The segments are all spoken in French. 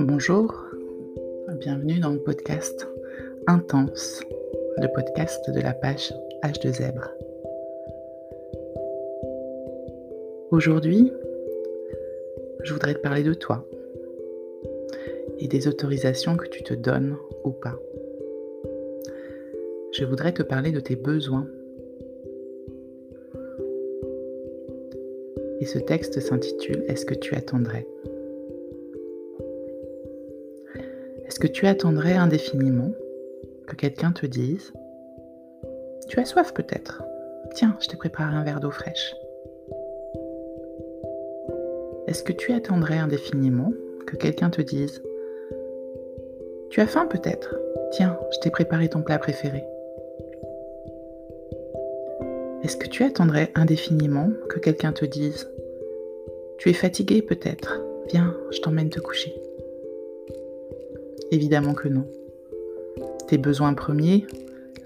Bonjour, bienvenue dans le podcast Intense, le podcast de la page H de Zèbre. Aujourd'hui, je voudrais te parler de toi et des autorisations que tu te donnes ou pas. Je voudrais te parler de tes besoins. Et ce texte s'intitule Est-ce que tu attendrais? Est-ce que tu attendrais indéfiniment que quelqu'un te dise Tu as soif peut-être Tiens, je t'ai préparé un verre d'eau fraîche. Est-ce que tu attendrais indéfiniment que quelqu'un te dise Tu as faim peut-être Tiens, je t'ai préparé ton plat préféré. Est-ce que tu attendrais indéfiniment que quelqu'un te dise Tu es fatigué peut-être Viens, je t'emmène te coucher. Évidemment que non. Tes besoins premiers,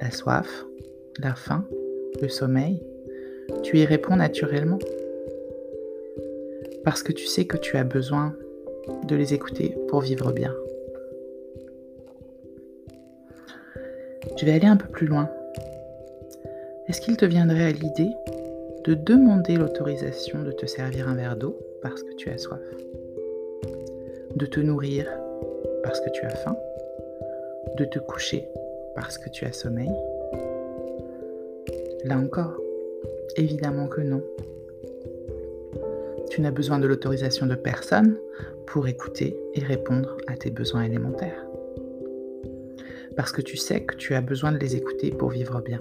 la soif, la faim, le sommeil, tu y réponds naturellement. Parce que tu sais que tu as besoin de les écouter pour vivre bien. Je vais aller un peu plus loin. Est-ce qu'il te viendrait à l'idée de demander l'autorisation de te servir un verre d'eau parce que tu as soif? De te nourrir parce que tu as faim, de te coucher parce que tu as sommeil Là encore, évidemment que non. Tu n'as besoin de l'autorisation de personne pour écouter et répondre à tes besoins élémentaires. Parce que tu sais que tu as besoin de les écouter pour vivre bien.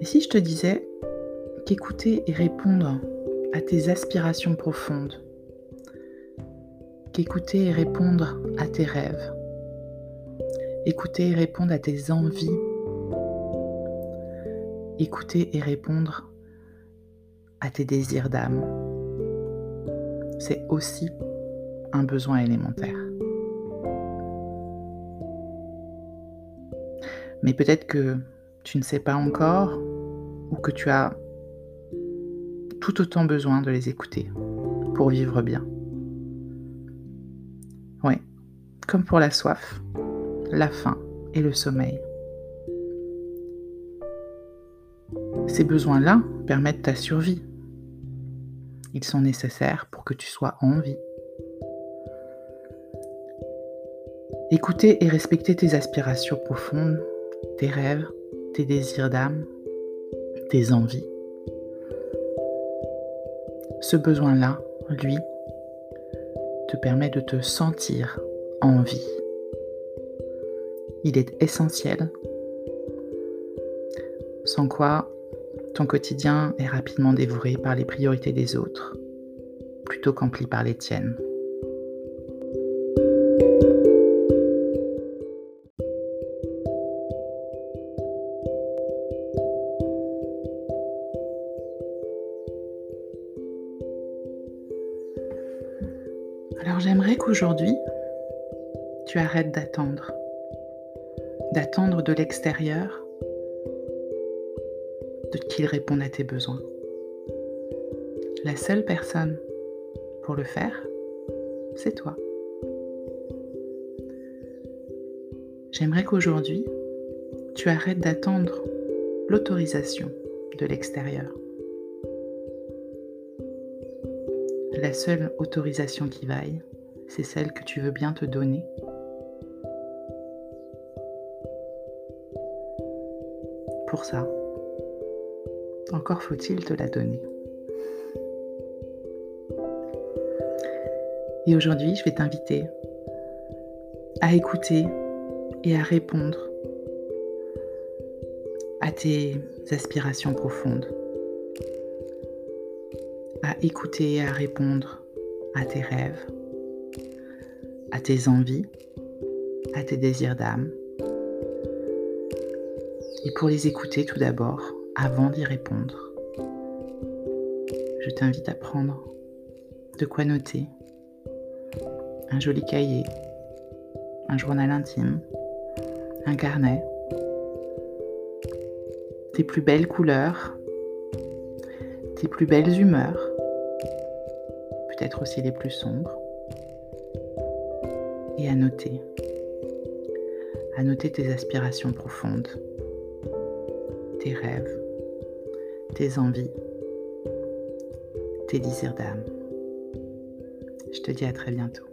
Et si je te disais qu'écouter et répondre à tes aspirations profondes, qu'écouter et répondre à tes rêves, écouter et répondre à tes envies, écouter et répondre à tes désirs d'âme, c'est aussi un besoin élémentaire. Mais peut-être que tu ne sais pas encore ou que tu as tout autant besoin de les écouter pour vivre bien. Comme pour la soif, la faim et le sommeil. Ces besoins-là permettent ta survie. Ils sont nécessaires pour que tu sois en vie. Écouter et respecter tes aspirations profondes, tes rêves, tes désirs d'âme, tes envies. Ce besoin-là, lui, te permet de te sentir Il est essentiel, sans quoi ton quotidien est rapidement dévoré par les priorités des autres, plutôt qu'empli par les tiennes. Alors j'aimerais qu'aujourd'hui, tu arrêtes d'attendre. D'attendre de l'extérieur de qu'il réponde à tes besoins. La seule personne pour le faire, c'est toi. J'aimerais qu'aujourd'hui, tu arrêtes d'attendre l'autorisation de l'extérieur. La seule autorisation qui vaille, c'est celle que tu veux bien te donner. Ça, encore faut-il te la donner. Et aujourd'hui, je vais t'inviter à écouter et à répondre à tes aspirations profondes à écouter et à répondre à tes rêves, à tes envies, à tes désirs d'âme. Et pour les écouter tout d'abord, avant d'y répondre, je t'invite à prendre de quoi noter, un joli cahier, un journal intime, un carnet, tes plus belles couleurs, tes plus belles humeurs, peut-être aussi les plus sombres, et à noter, à noter tes aspirations profondes, tes rêves, tes envies, tes désirs d'âme. Je te dis à très bientôt.